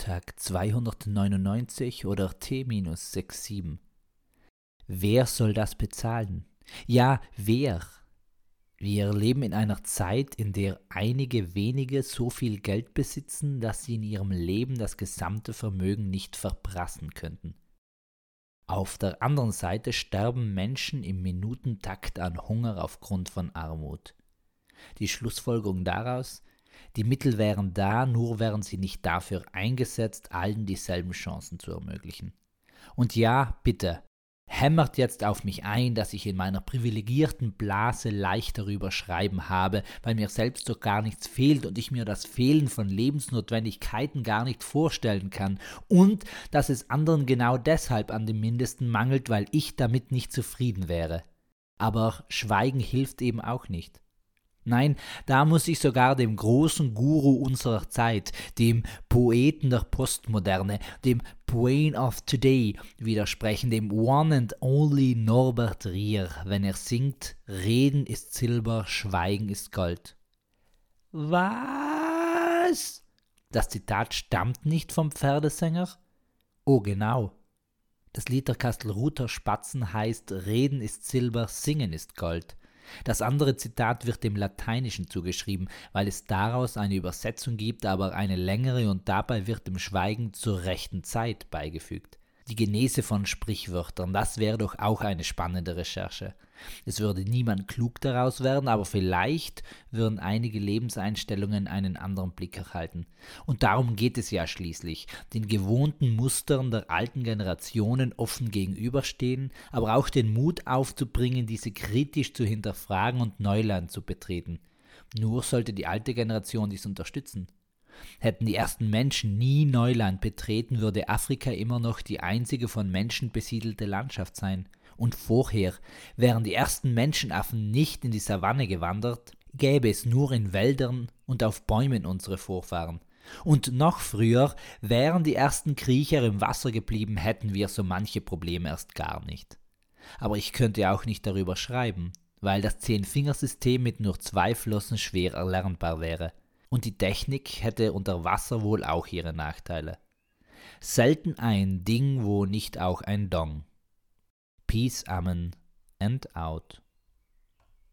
Tag 299 oder T-67. Wer soll das bezahlen? Ja, wer? Wir leben in einer Zeit, in der einige wenige so viel Geld besitzen, dass sie in ihrem Leben das gesamte Vermögen nicht verprassen könnten. Auf der anderen Seite sterben Menschen im Minutentakt an Hunger aufgrund von Armut. Die Schlussfolgerung daraus, die Mittel wären da, nur wären sie nicht dafür eingesetzt, allen dieselben Chancen zu ermöglichen. Und ja, bitte, hämmert jetzt auf mich ein, dass ich in meiner privilegierten Blase leicht darüber schreiben habe, weil mir selbst so gar nichts fehlt und ich mir das Fehlen von Lebensnotwendigkeiten gar nicht vorstellen kann und dass es anderen genau deshalb an dem Mindesten mangelt, weil ich damit nicht zufrieden wäre. Aber Schweigen hilft eben auch nicht. Nein, da muss ich sogar dem großen Guru unserer Zeit, dem Poeten der Postmoderne, dem Brain of Today widersprechen, dem One and Only Norbert Rier, wenn er singt, Reden ist Silber, Schweigen ist Gold. Was? Das Zitat stammt nicht vom Pferdesänger? Oh genau. Das Lied der Kastelruther Spatzen heißt Reden ist Silber, Singen ist Gold. Das andere Zitat wird dem Lateinischen zugeschrieben, weil es daraus eine Übersetzung gibt, aber eine längere und dabei wird dem Schweigen zur rechten Zeit beigefügt. Die Genese von Sprichwörtern, das wäre doch auch eine spannende Recherche. Es würde niemand klug daraus werden, aber vielleicht würden einige Lebenseinstellungen einen anderen Blick erhalten. Und darum geht es ja schließlich, den gewohnten Mustern der alten Generationen offen gegenüberstehen, aber auch den Mut aufzubringen, diese kritisch zu hinterfragen und Neuland zu betreten. Nur sollte die alte Generation dies unterstützen. Hätten die ersten Menschen nie Neuland betreten, würde Afrika immer noch die einzige von Menschen besiedelte Landschaft sein. Und vorher, wären die ersten Menschenaffen nicht in die Savanne gewandert, gäbe es nur in Wäldern und auf Bäumen unsere Vorfahren. Und noch früher wären die ersten Kriecher im Wasser geblieben, hätten wir so manche Probleme erst gar nicht. Aber ich könnte auch nicht darüber schreiben, weil das Zehn-Fingersystem mit nur zwei Flossen schwer erlernbar wäre und die Technik hätte unter Wasser wohl auch ihre Nachteile. Selten ein Ding, wo nicht auch ein Dong. Peace, Amen and out.